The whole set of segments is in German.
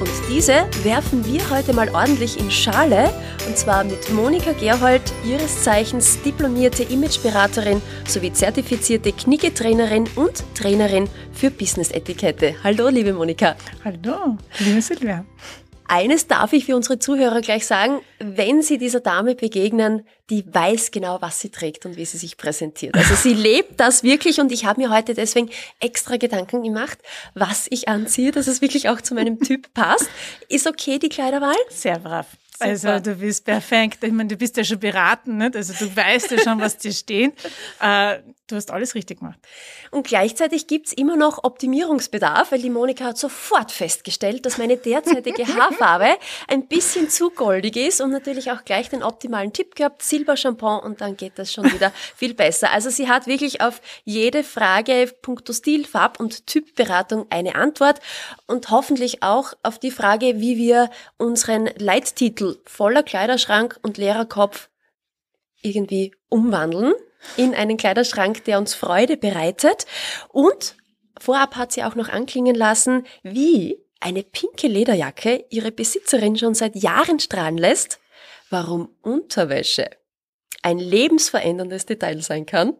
Und diese werfen wir heute mal ordentlich in Schale und zwar mit Monika Gerhold, ihres Zeichens diplomierte Imageberaterin sowie zertifizierte Knicketrainerin und Trainerin für Business-Etikette. Hallo, liebe Monika. Hallo, liebe Silvia. Eines darf ich für unsere Zuhörer gleich sagen, wenn Sie dieser Dame begegnen, die weiß genau, was sie trägt und wie sie sich präsentiert. Also sie lebt das wirklich und ich habe mir heute deswegen extra Gedanken gemacht, was ich anziehe, dass es wirklich auch zu meinem Typ passt. Ist okay die Kleiderwahl? Sehr brav. Also du bist perfekt. Ich meine, du bist ja schon beraten, nicht? Also du weißt ja schon, was dir steht. Äh, du hast alles richtig gemacht. Und gleichzeitig gibt's immer noch Optimierungsbedarf, weil die Monika hat sofort festgestellt, dass meine derzeitige Haarfarbe ein bisschen zu goldig ist und natürlich auch gleich den optimalen Tipp gehabt, Silbershampoo und dann geht das schon wieder viel besser. Also sie hat wirklich auf jede Frage punkto Stil, Farb und Typberatung eine Antwort und hoffentlich auch auf die Frage, wie wir unseren Leittitel voller Kleiderschrank und leerer Kopf irgendwie umwandeln in einen Kleiderschrank, der uns Freude bereitet. Und vorab hat sie auch noch anklingen lassen, wie eine pinke Lederjacke ihre Besitzerin schon seit Jahren strahlen lässt, warum Unterwäsche ein lebensveränderndes Detail sein kann.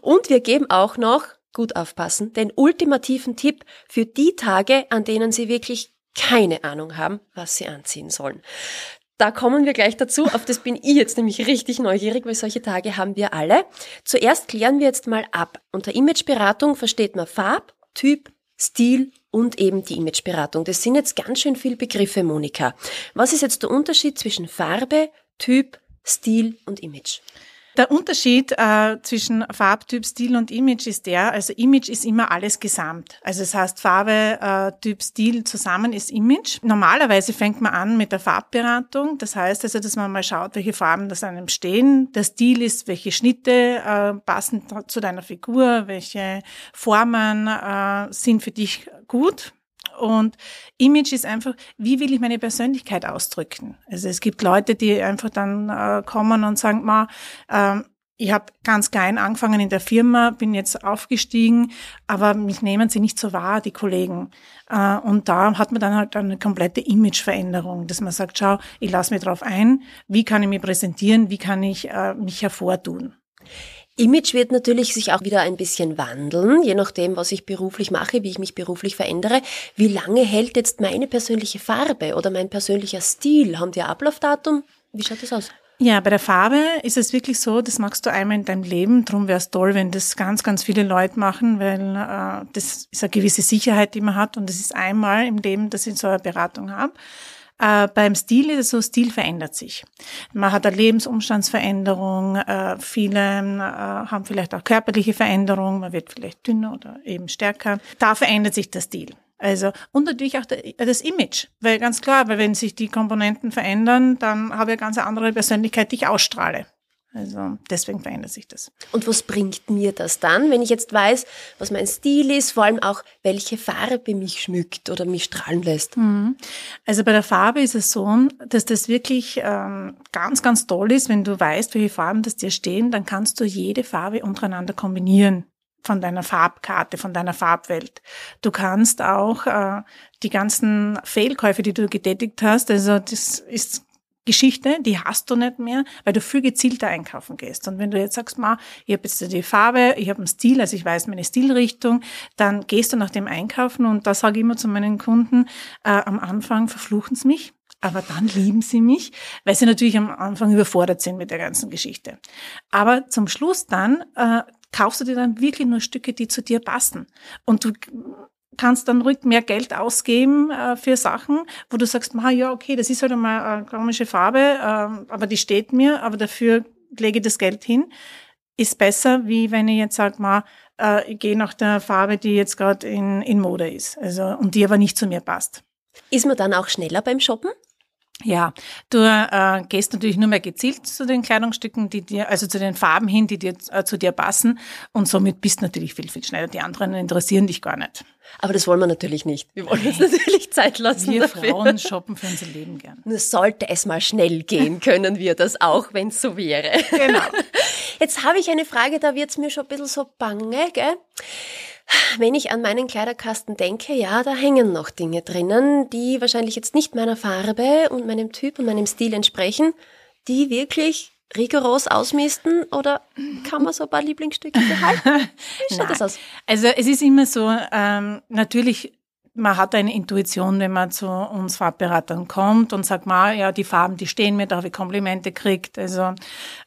Und wir geben auch noch, gut aufpassen, den ultimativen Tipp für die Tage, an denen Sie wirklich keine Ahnung haben, was Sie anziehen sollen. Da kommen wir gleich dazu. Auf das bin ich jetzt nämlich richtig neugierig, weil solche Tage haben wir alle. Zuerst klären wir jetzt mal ab. Unter Imageberatung versteht man Farb, Typ, Stil und eben die Imageberatung. Das sind jetzt ganz schön viele Begriffe, Monika. Was ist jetzt der Unterschied zwischen Farbe, Typ, Stil und Image? Der Unterschied äh, zwischen Farbtyp, Stil und Image ist der, also Image ist immer alles gesamt. Also es das heißt Farbe, äh, Typ, Stil zusammen ist Image. Normalerweise fängt man an mit der Farbberatung. Das heißt also, dass man mal schaut, welche Farben das einem stehen. Der Stil ist, welche Schnitte äh, passen zu deiner Figur, welche Formen äh, sind für dich gut. Und Image ist einfach, wie will ich meine Persönlichkeit ausdrücken? Also es gibt Leute, die einfach dann äh, kommen und sagen, ma, äh, ich habe ganz klein angefangen in der Firma, bin jetzt aufgestiegen, aber mich nehmen sie nicht so wahr, die Kollegen. Äh, und da hat man dann halt eine komplette Imageveränderung, dass man sagt, schau, ich lasse mich drauf ein, wie kann ich mich präsentieren, wie kann ich äh, mich hervortun. Image wird natürlich sich auch wieder ein bisschen wandeln, je nachdem, was ich beruflich mache, wie ich mich beruflich verändere. Wie lange hält jetzt meine persönliche Farbe oder mein persönlicher Stil? Haben die ein Ablaufdatum? Wie schaut das aus? Ja, bei der Farbe ist es wirklich so, das machst du einmal in deinem Leben. Drum wäre es toll, wenn das ganz, ganz viele Leute machen, weil äh, das ist eine gewisse Sicherheit, die man hat und das ist einmal im Leben, dass ich so eine Beratung habe. Äh, beim Stil ist es so, Stil verändert sich. Man hat eine Lebensumstandsveränderung, äh, viele äh, haben vielleicht auch körperliche Veränderungen, man wird vielleicht dünner oder eben stärker. Da verändert sich der Stil. Also, und natürlich auch das Image. Weil ganz klar, weil wenn sich die Komponenten verändern, dann habe ich eine ganz andere Persönlichkeit, die ich ausstrahle. Also deswegen verändert sich das. Und was bringt mir das dann, wenn ich jetzt weiß, was mein Stil ist, vor allem auch, welche Farbe mich schmückt oder mich strahlen lässt? Mhm. Also bei der Farbe ist es so, dass das wirklich ähm, ganz, ganz toll ist, wenn du weißt, welche Farben das dir stehen, dann kannst du jede Farbe untereinander kombinieren von deiner Farbkarte, von deiner Farbwelt. Du kannst auch äh, die ganzen Fehlkäufe, die du getätigt hast, also das ist Geschichte, die hast du nicht mehr, weil du viel gezielter einkaufen gehst. Und wenn du jetzt sagst, ma, ich habe jetzt die Farbe, ich habe einen Stil, also ich weiß meine Stilrichtung, dann gehst du nach dem Einkaufen und da sage ich immer zu meinen Kunden, äh, am Anfang verfluchen sie mich, aber dann lieben sie mich, weil sie natürlich am Anfang überfordert sind mit der ganzen Geschichte. Aber zum Schluss dann äh, kaufst du dir dann wirklich nur Stücke, die zu dir passen. Und du kannst dann ruhig mehr Geld ausgeben äh, für Sachen, wo du sagst, ma, ja, okay, das ist halt einmal eine komische Farbe, äh, aber die steht mir, aber dafür lege ich das Geld hin, ist besser, wie wenn ich jetzt sage, äh, ich gehe nach der Farbe, die jetzt gerade in, in Mode ist, also und die aber nicht zu mir passt. Ist man dann auch schneller beim Shoppen? Ja, du äh, gehst natürlich nur mehr gezielt zu den Kleidungsstücken, die dir, also zu den Farben hin, die dir äh, zu dir passen. Und somit bist du natürlich viel, viel schneller. Die anderen interessieren dich gar nicht. Aber das wollen wir natürlich nicht. Wir wollen uns natürlich Zeit lassen. Wir dafür. Frauen shoppen für unser Leben gern. Nur sollte es mal schnell gehen, können wir das auch, wenn es so wäre. Genau. Jetzt habe ich eine Frage, da wird's mir schon ein bisschen so bange, gell? Wenn ich an meinen Kleiderkasten denke, ja, da hängen noch Dinge drinnen, die wahrscheinlich jetzt nicht meiner Farbe und meinem Typ und meinem Stil entsprechen, die wirklich rigoros ausmisten oder kann man so ein paar Lieblingsstücke behalten? Wie schaut das aus? Also es ist immer so, ähm, natürlich, man hat eine Intuition, wenn man zu uns Farbberatern kommt und sagt, mal, ja, die Farben, die stehen mir, da habe ich Komplimente gekriegt. Also,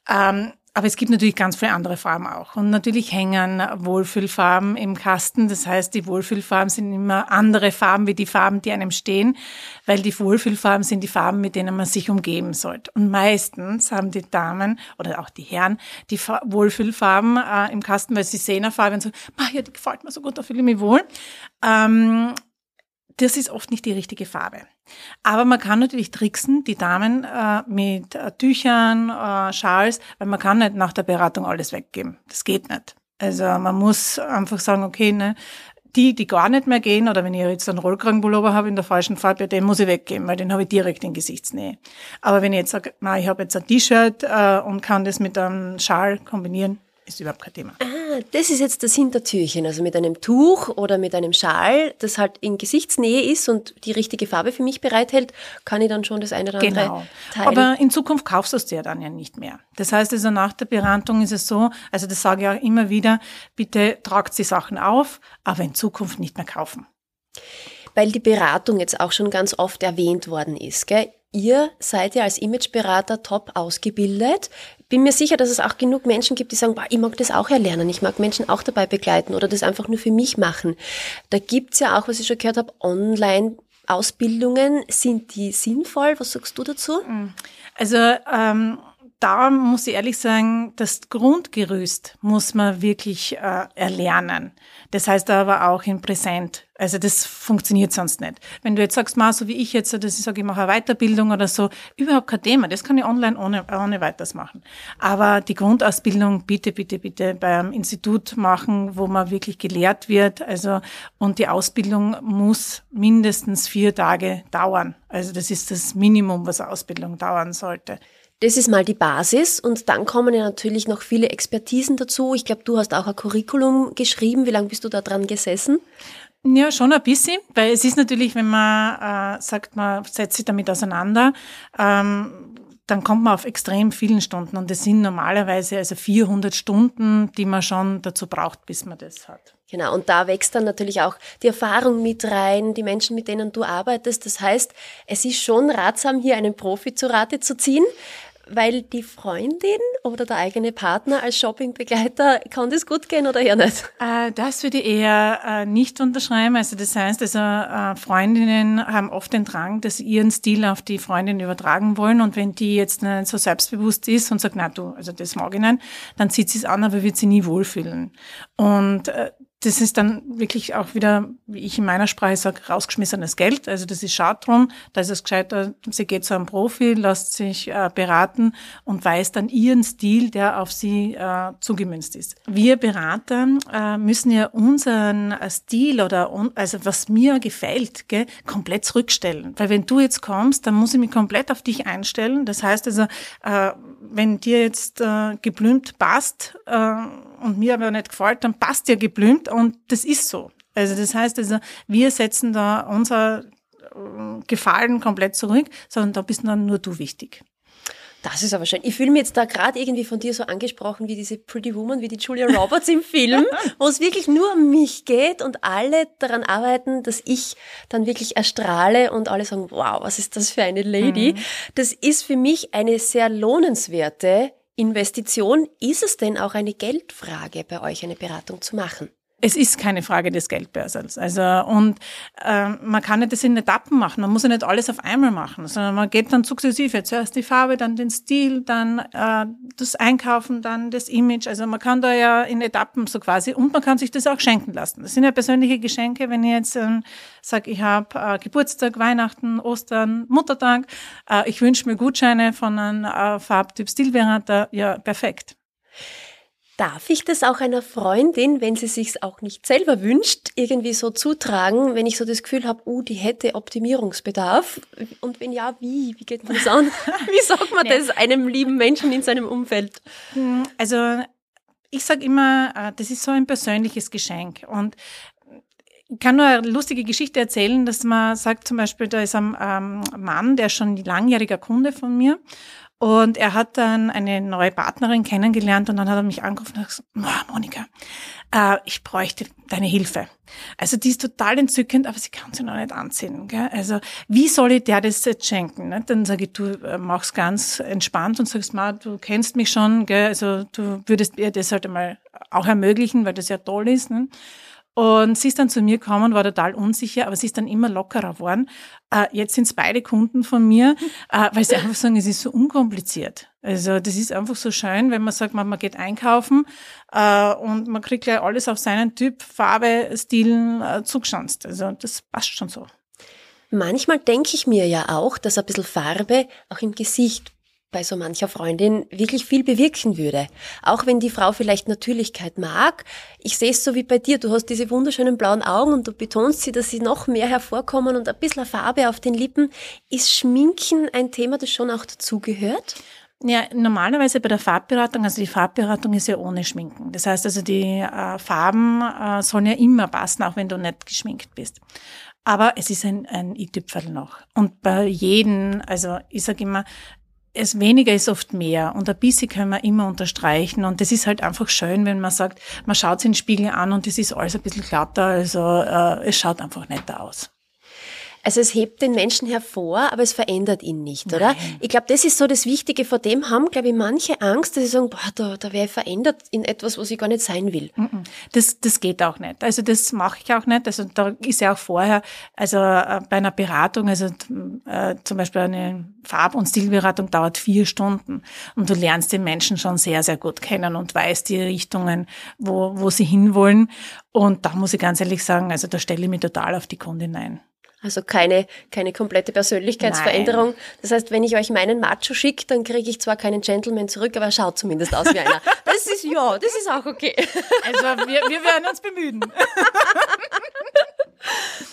ähm, aber es gibt natürlich ganz viele andere Farben auch. Und natürlich hängen Wohlfühlfarben im Kasten. Das heißt, die Wohlfühlfarben sind immer andere Farben wie die Farben, die einem stehen, weil die Wohlfühlfarben sind die Farben, mit denen man sich umgeben sollte. Und meistens haben die Damen oder auch die Herren die Fa Wohlfühlfarben äh, im Kasten, weil sie sehen eine Farbe und so, "Ma, ja, die gefällt mir so gut, da fühle ich mich wohl. Ähm, das ist oft nicht die richtige Farbe. Aber man kann natürlich tricksen, die Damen äh, mit äh, Tüchern, äh, Schals, weil man kann nicht nach der Beratung alles weggeben. Das geht nicht. Also man muss einfach sagen, okay, ne, die, die gar nicht mehr gehen, oder wenn ich jetzt einen Rollkragenpullover habe in der falschen Farbe, den muss ich weggeben, weil den habe ich direkt in Gesichtsnähe. Aber wenn ich jetzt sage, na, ich habe jetzt ein T-Shirt äh, und kann das mit einem Schal kombinieren, ist überhaupt kein Thema. Ah, das ist jetzt das Hintertürchen, also mit einem Tuch oder mit einem Schal, das halt in Gesichtsnähe ist und die richtige Farbe für mich bereithält, kann ich dann schon das eine oder andere Genau. teilen. Aber in Zukunft kaufst du es dir dann ja nicht mehr. Das heißt also, nach der Beratung ist es so, also das sage ich auch immer wieder, bitte tragt die Sachen auf, aber in Zukunft nicht mehr kaufen. Weil die Beratung jetzt auch schon ganz oft erwähnt worden ist. Gell? Ihr seid ja als Imageberater top ausgebildet. Bin mir sicher, dass es auch genug Menschen gibt, die sagen, "Boah, ich mag das auch erlernen, ich mag Menschen auch dabei begleiten oder das einfach nur für mich machen. Da gibt's ja auch, was ich schon gehört habe, Online-Ausbildungen. Sind die sinnvoll? Was sagst du dazu? Also ähm, da muss ich ehrlich sagen, das Grundgerüst muss man wirklich äh, erlernen. Das heißt aber auch in Präsent. Also das funktioniert sonst nicht. Wenn du jetzt sagst, mal so wie ich jetzt, dass ich sage, ich mache eine Weiterbildung oder so, überhaupt kein Thema. Das kann ich online ohne, ohne weiteres machen. Aber die Grundausbildung bitte, bitte, bitte beim Institut machen, wo man wirklich gelehrt wird. Also und die Ausbildung muss mindestens vier Tage dauern. Also das ist das Minimum, was eine Ausbildung dauern sollte. Das ist mal die Basis und dann kommen ja natürlich noch viele Expertisen dazu. Ich glaube, du hast auch ein Curriculum geschrieben. Wie lange bist du da dran gesessen? Ja, schon ein bisschen, weil es ist natürlich, wenn man äh, sagt, man setzt sich damit auseinander, ähm, dann kommt man auf extrem vielen Stunden und das sind normalerweise also 400 Stunden, die man schon dazu braucht, bis man das hat. Genau, und da wächst dann natürlich auch die Erfahrung mit rein, die Menschen, mit denen du arbeitest. Das heißt, es ist schon ratsam, hier einen Profi zu Rate zu ziehen, weil die Freundin oder der eigene Partner als Shoppingbegleiter, kann das gut gehen oder eher nicht? Äh, das würde ich eher äh, nicht unterschreiben. Also das heißt, also äh, Freundinnen haben oft den Drang, dass sie ihren Stil auf die Freundin übertragen wollen und wenn die jetzt nicht so selbstbewusst ist und sagt, na du, also das mag ich nicht, dann zieht sie es an, aber wird sie nie wohlfühlen. Und äh, das ist dann wirklich auch wieder, wie ich in meiner Sprache sage, rausgeschmissenes Geld. Also das ist schade drum. Da ist es gescheiter, sie geht zu einem Profi, lässt sich äh, beraten und weiß dann ihren Stil, der auf sie äh, zugemünzt ist. Wir Berater äh, müssen ja unseren äh, Stil oder un also was mir gefällt, gell, komplett zurückstellen. Weil wenn du jetzt kommst, dann muss ich mich komplett auf dich einstellen. Das heißt also, äh, wenn dir jetzt äh, geblümt passt und mir aber nicht gefällt, dann passt dir geblümt und das ist so. Also das heißt also, wir setzen da unser äh, Gefallen komplett zurück, sondern da bist dann nur du wichtig. Das ist aber schön. Ich fühle mich jetzt da gerade irgendwie von dir so angesprochen wie diese Pretty Woman, wie die Julia Roberts im Film, wo es wirklich nur um mich geht und alle daran arbeiten, dass ich dann wirklich erstrahle und alle sagen, wow, was ist das für eine Lady. Das ist für mich eine sehr lohnenswerte Investition. Ist es denn auch eine Geldfrage bei euch, eine Beratung zu machen? Es ist keine Frage des Geldbörsels. Also und äh, man kann nicht das in Etappen machen. Man muss ja nicht alles auf einmal machen, sondern man geht dann sukzessive. Zuerst die Farbe, dann den Stil, dann äh, das Einkaufen, dann das Image. Also man kann da ja in Etappen so quasi und man kann sich das auch schenken lassen. Das sind ja persönliche Geschenke. Wenn ich jetzt äh, sage, ich habe äh, Geburtstag, Weihnachten, Ostern, Muttertag, äh, ich wünsche mir Gutscheine von einem äh, Farbtyp Stilberater, ja perfekt. Darf ich das auch einer Freundin, wenn sie sich auch nicht selber wünscht, irgendwie so zutragen, wenn ich so das Gefühl habe, uh, die hätte Optimierungsbedarf? Und wenn ja, wie? Wie geht man das an? Wie sagt man das einem lieben Menschen in seinem Umfeld? Hm, also ich sage immer, äh, das ist so ein persönliches Geschenk. Und ich kann nur eine lustige Geschichte erzählen, dass man sagt zum Beispiel, da ist ein ähm, Mann, der ist schon langjähriger Kunde von mir und er hat dann eine neue Partnerin kennengelernt und dann hat er mich angerufen und gesagt, oh, Monika, äh, ich bräuchte deine Hilfe. Also die ist total entzückend, aber sie kann sie noch nicht anziehen. Gell? Also wie soll ich der das jetzt schenken? Ne? Dann sage ich, du äh, machst ganz entspannt und sagst, Ma, du kennst mich schon, gell? also du würdest ihr das halt einmal auch ermöglichen, weil das ja toll ist. Ne? Und sie ist dann zu mir gekommen, war total unsicher, aber sie ist dann immer lockerer geworden. Äh, jetzt sind es beide Kunden von mir, äh, weil sie einfach sagen, es ist so unkompliziert. Also das ist einfach so schön, wenn man sagt, man, man geht einkaufen äh, und man kriegt gleich alles auf seinen Typ, Farbe, Stil äh, zugeschanzt. Also das passt schon so. Manchmal denke ich mir ja auch, dass ein bisschen Farbe auch im Gesicht bei so mancher Freundin wirklich viel bewirken würde. Auch wenn die Frau vielleicht Natürlichkeit mag. Ich sehe es so wie bei dir. Du hast diese wunderschönen blauen Augen und du betonst sie, dass sie noch mehr hervorkommen und ein bisschen Farbe auf den Lippen. Ist Schminken ein Thema, das schon auch dazugehört? Ja, normalerweise bei der Farbberatung, also die Farbberatung ist ja ohne Schminken. Das heißt also, die äh, Farben äh, sollen ja immer passen, auch wenn du nicht geschminkt bist. Aber es ist ein, ein i-Tüpferl noch. Und bei jedem, also ich sage immer, es weniger ist oft mehr. Und ein bisschen können wir immer unterstreichen. Und das ist halt einfach schön, wenn man sagt, man schaut sich den Spiegel an und es ist alles ein bisschen glatter, also äh, es schaut einfach netter aus. Also es hebt den Menschen hervor, aber es verändert ihn nicht, oder? Nein. Ich glaube, das ist so das Wichtige. Vor dem haben, glaube ich, manche Angst, dass sie sagen, boah, da, da wäre ich verändert in etwas, was ich gar nicht sein will. Das, das geht auch nicht. Also das mache ich auch nicht. Also da ist ja auch vorher, also äh, bei einer Beratung, also äh, zum Beispiel eine Farb- und Stilberatung dauert vier Stunden und du lernst den Menschen schon sehr, sehr gut kennen und weißt die Richtungen, wo, wo sie hinwollen. Und da muss ich ganz ehrlich sagen, also da stelle ich mich total auf die Kundin ein. Also keine, keine komplette Persönlichkeitsveränderung. Nein. Das heißt, wenn ich euch meinen Macho schicke, dann kriege ich zwar keinen Gentleman zurück, aber er schaut zumindest aus wie einer. Das ist, ja, das ist auch okay. Also wir, wir werden uns bemühen.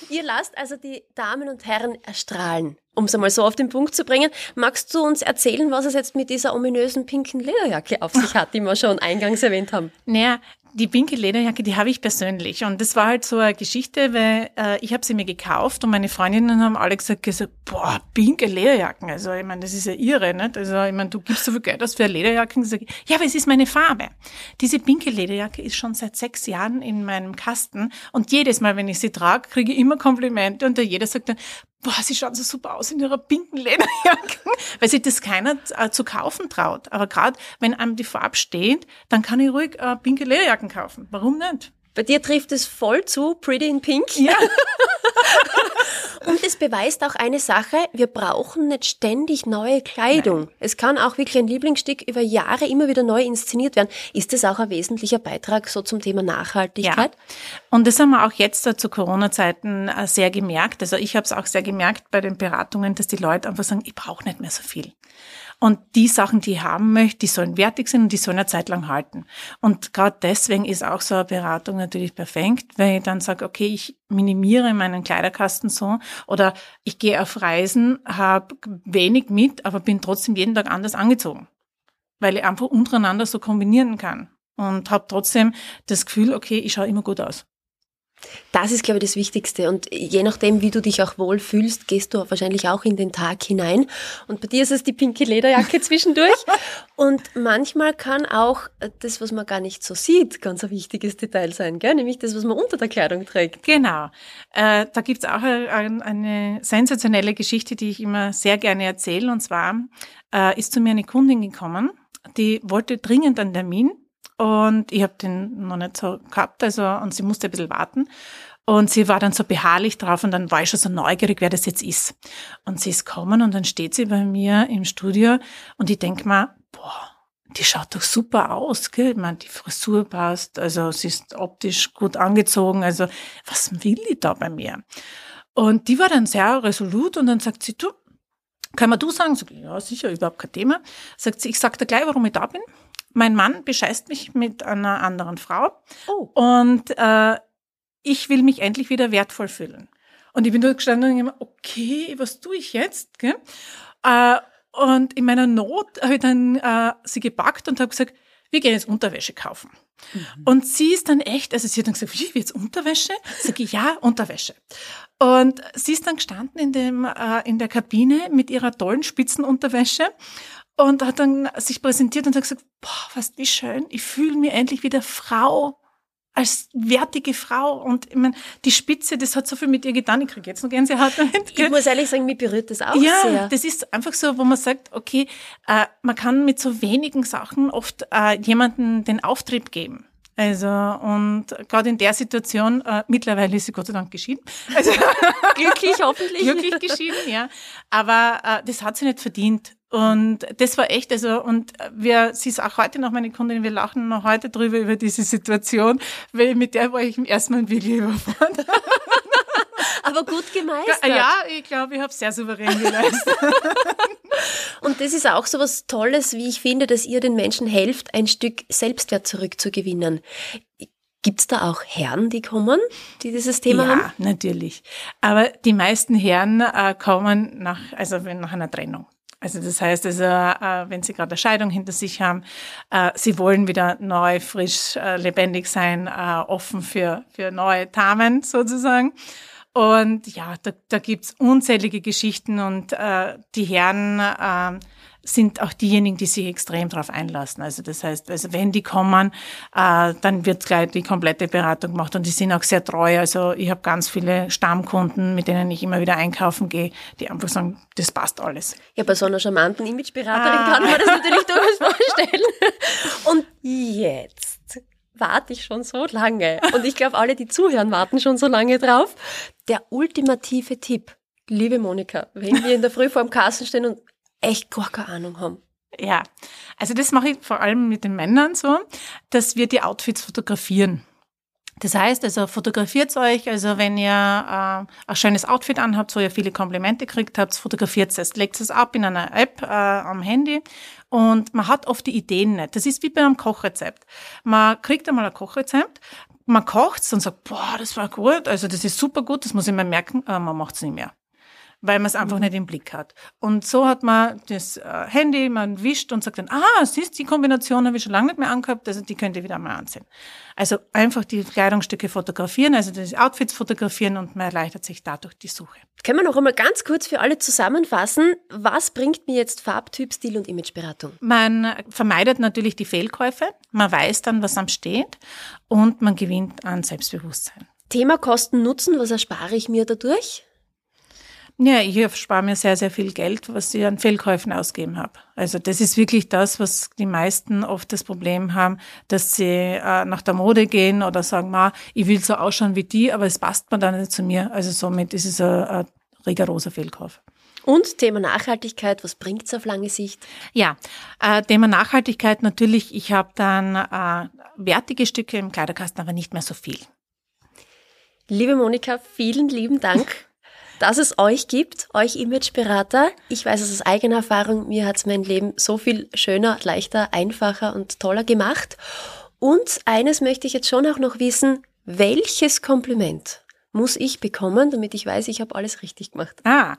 Ihr lasst also die Damen und Herren erstrahlen, um es einmal so auf den Punkt zu bringen. Magst du uns erzählen, was es jetzt mit dieser ominösen pinken Lederjacke auf sich hat, die wir schon eingangs erwähnt haben? Naja, die pinke Lederjacke, die habe ich persönlich. Und das war halt so eine Geschichte, weil äh, ich habe sie mir gekauft und meine Freundinnen haben alle gesagt, gesagt boah, pinke Lederjacken. Also ich meine, das ist ja irre, nicht? Also ich meine, du gibst so viel Geld aus für Lederjacken. Sag, ja, aber es ist meine Farbe. Diese pinke Lederjacke ist schon seit sechs Jahren in meinem Kasten und jedes Mal, wenn ich sie trage, kriege ich immer Komplimente und jeder sagt dann, boah, sie schaut so super aus in ihrer pinken Lederjacke, weil sich das keiner äh, zu kaufen traut. Aber gerade wenn einem die Farbe steht, dann kann ich ruhig äh, pinke Lederjacken kaufen. Warum nicht? Bei dir trifft es voll zu, Pretty in Pink. Ja. Und es beweist auch eine Sache, wir brauchen nicht ständig neue Kleidung. Nein. Es kann auch wirklich ein Lieblingsstück über Jahre immer wieder neu inszeniert werden. Ist das auch ein wesentlicher Beitrag so zum Thema Nachhaltigkeit? Ja. Und das haben wir auch jetzt zu Corona-Zeiten äh, sehr gemerkt. Also ich habe es auch sehr gemerkt bei den Beratungen, dass die Leute einfach sagen, ich brauche nicht mehr so viel. Und die Sachen, die ich haben möchte, die sollen wertig sein und die sollen eine Zeit lang halten. Und gerade deswegen ist auch so eine Beratung natürlich perfekt, weil ich dann sage, okay, ich minimiere meinen Kleiderkasten so oder ich gehe auf Reisen, habe wenig mit, aber bin trotzdem jeden Tag anders angezogen, weil ich einfach untereinander so kombinieren kann und habe trotzdem das Gefühl, okay, ich schaue immer gut aus. Das ist, glaube ich, das Wichtigste. Und je nachdem, wie du dich auch wohl fühlst, gehst du wahrscheinlich auch in den Tag hinein. Und bei dir ist es die pinke Lederjacke zwischendurch. Und manchmal kann auch das, was man gar nicht so sieht, ganz ein wichtiges Detail sein, gell? nämlich das, was man unter der Kleidung trägt. Genau. Äh, da gibt's auch eine, eine sensationelle Geschichte, die ich immer sehr gerne erzähle. Und zwar äh, ist zu mir eine Kundin gekommen, die wollte dringend einen Termin und ich habe den noch nicht so gehabt, also und sie musste ein bisschen warten. Und sie war dann so beharrlich drauf und dann war ich schon so neugierig, wer das jetzt ist. Und sie ist gekommen und dann steht sie bei mir im Studio und ich denk mir, boah, die schaut doch super aus, gell? Ich meine, die Frisur passt, also sie ist optisch gut angezogen, also was will die da bei mir? Und die war dann sehr resolut und dann sagt sie, du, kann man du sagen? Sag ich, ja, sicher, überhaupt kein Thema. Sagt sie, ich sag dir gleich, warum ich da bin. Mein Mann bescheißt mich mit einer anderen Frau. Oh. Und äh, ich will mich endlich wieder wertvoll fühlen. Und ich bin dort gestanden und immer, okay, was tue ich jetzt? Gell? Äh, und in meiner Not habe ich dann äh, sie gepackt und habe gesagt, wir gehen jetzt Unterwäsche kaufen. Mhm. Und sie ist dann echt, also sie hat dann gesagt, wie, jetzt Unterwäsche? Sag ich, ja, Unterwäsche. Und sie ist dann gestanden in, dem, äh, in der Kabine mit ihrer tollen Spitzenunterwäsche und hat dann sich präsentiert und hat gesagt, boah, was wie schön, ich fühle mich endlich wieder Frau als wertige Frau. Und ich meine, die Spitze, das hat so viel mit ihr getan. Ich kriege jetzt noch Gänsehaut damit. Ich muss ehrlich sagen, mich berührt das auch ja, sehr. Ja, das ist einfach so, wo man sagt, okay, äh, man kann mit so wenigen Sachen oft äh, jemanden den Auftrieb geben. Also und gerade in der Situation, äh, mittlerweile ist sie Gott sei Dank geschieden. Also, glücklich hoffentlich. Glücklich geschieden, ja. Aber äh, das hat sie nicht verdient. Und das war echt, also, und wir, sie ist auch heute noch meine Kundin, wir lachen noch heute drüber über diese Situation, weil mit der war ich im ersten Mal wirklich überfordert. Aber gut gemeistert. Ja, ich glaube, ich habe sehr souverän geleistet. und das ist auch so was Tolles, wie ich finde, dass ihr den Menschen helft, ein Stück Selbstwert zurückzugewinnen. Gibt es da auch Herren, die kommen, die dieses Thema ja, haben? Ja, natürlich. Aber die meisten Herren äh, kommen nach, also nach einer Trennung. Also das heißt, also, äh, wenn Sie gerade eine Scheidung hinter sich haben, äh, Sie wollen wieder neu, frisch, äh, lebendig sein, äh, offen für, für neue Tamen sozusagen. Und ja, da, da gibt's unzählige Geschichten und äh, die Herren äh, sind auch diejenigen, die sich extrem darauf einlassen. Also das heißt, also wenn die kommen, äh, dann wird gleich die komplette Beratung gemacht und die sind auch sehr treu. Also ich habe ganz viele Stammkunden, mit denen ich immer wieder einkaufen gehe, die einfach sagen, das passt alles. Ja, bei so einer charmanten Imageberaterin ah. kann man das natürlich durchaus vorstellen. Und jetzt warte ich schon so lange. Und ich glaube, alle, die zuhören, warten schon so lange drauf. Der ultimative Tipp. Liebe Monika, wenn wir in der Früh vor dem Kassen stehen und echt gar keine Ahnung haben. Ja, also das mache ich vor allem mit den Männern so, dass wir die Outfits fotografieren. Das heißt, also fotografiert euch, also wenn ihr äh, ein schönes Outfit anhabt, wo ihr viele Komplimente kriegt habt, fotografiert es, legt es ab in einer App äh, am Handy und man hat oft die Ideen nicht. Das ist wie bei einem Kochrezept. Man kriegt einmal ein Kochrezept, man kocht und sagt, boah, das war gut, also das ist super gut, das muss ich mir merken, äh, man macht es nicht mehr weil man es einfach mhm. nicht im Blick hat. Und so hat man das äh, Handy, man wischt und sagt dann, ah, siehst die Kombination habe ich schon lange nicht mehr angehabt, also die könnt ihr wieder mal ansehen. Also einfach die Kleidungsstücke fotografieren, also die Outfits fotografieren und man erleichtert sich dadurch die Suche. Können wir noch einmal ganz kurz für alle zusammenfassen, was bringt mir jetzt Farbtyp, Stil und Imageberatung? Man vermeidet natürlich die Fehlkäufe, man weiß dann, was am steht und man gewinnt an Selbstbewusstsein. Thema Kosten Nutzen, was erspare ich mir dadurch? Ja, ich erspare mir sehr, sehr viel Geld, was ich an Fehlkäufen ausgeben habe. Also das ist wirklich das, was die meisten oft das Problem haben, dass sie äh, nach der Mode gehen oder sagen, ma, ich will so ausschauen wie die, aber es passt mir dann nicht zu mir. Also somit ist es ein, ein rigoroser Fehlkauf. Und Thema Nachhaltigkeit, was bringt es auf lange Sicht? Ja, äh, Thema Nachhaltigkeit natürlich, ich habe dann äh, wertige Stücke im Kleiderkasten, aber nicht mehr so viel. Liebe Monika, vielen lieben Dank dass es euch gibt, euch Imageberater. Ich weiß es aus eigener Erfahrung, mir hat es mein Leben so viel schöner, leichter, einfacher und toller gemacht. Und eines möchte ich jetzt schon auch noch wissen, welches Kompliment muss ich bekommen, damit ich weiß, ich habe alles richtig gemacht? Ah,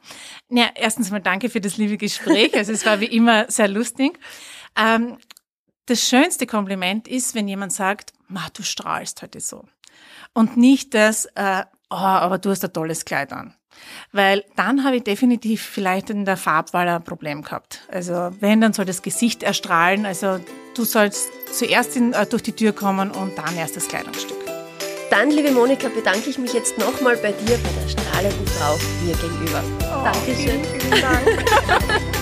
ja, erstens mal danke für das liebe Gespräch. Also es war wie immer sehr lustig. Ähm, das schönste Kompliment ist, wenn jemand sagt, Ma, du strahlst heute so. Und nicht das, äh, oh, aber du hast ein tolles Kleid an. Weil dann habe ich definitiv vielleicht in der Farbwahl ein Problem gehabt. Also wenn, dann soll das Gesicht erstrahlen. Also du sollst zuerst in, äh, durch die Tür kommen und dann erst das Kleidungsstück. Dann, liebe Monika, bedanke ich mich jetzt nochmal bei dir, bei der strahlenden Frau mir gegenüber. Oh, Dankeschön. Vielen, vielen Dank.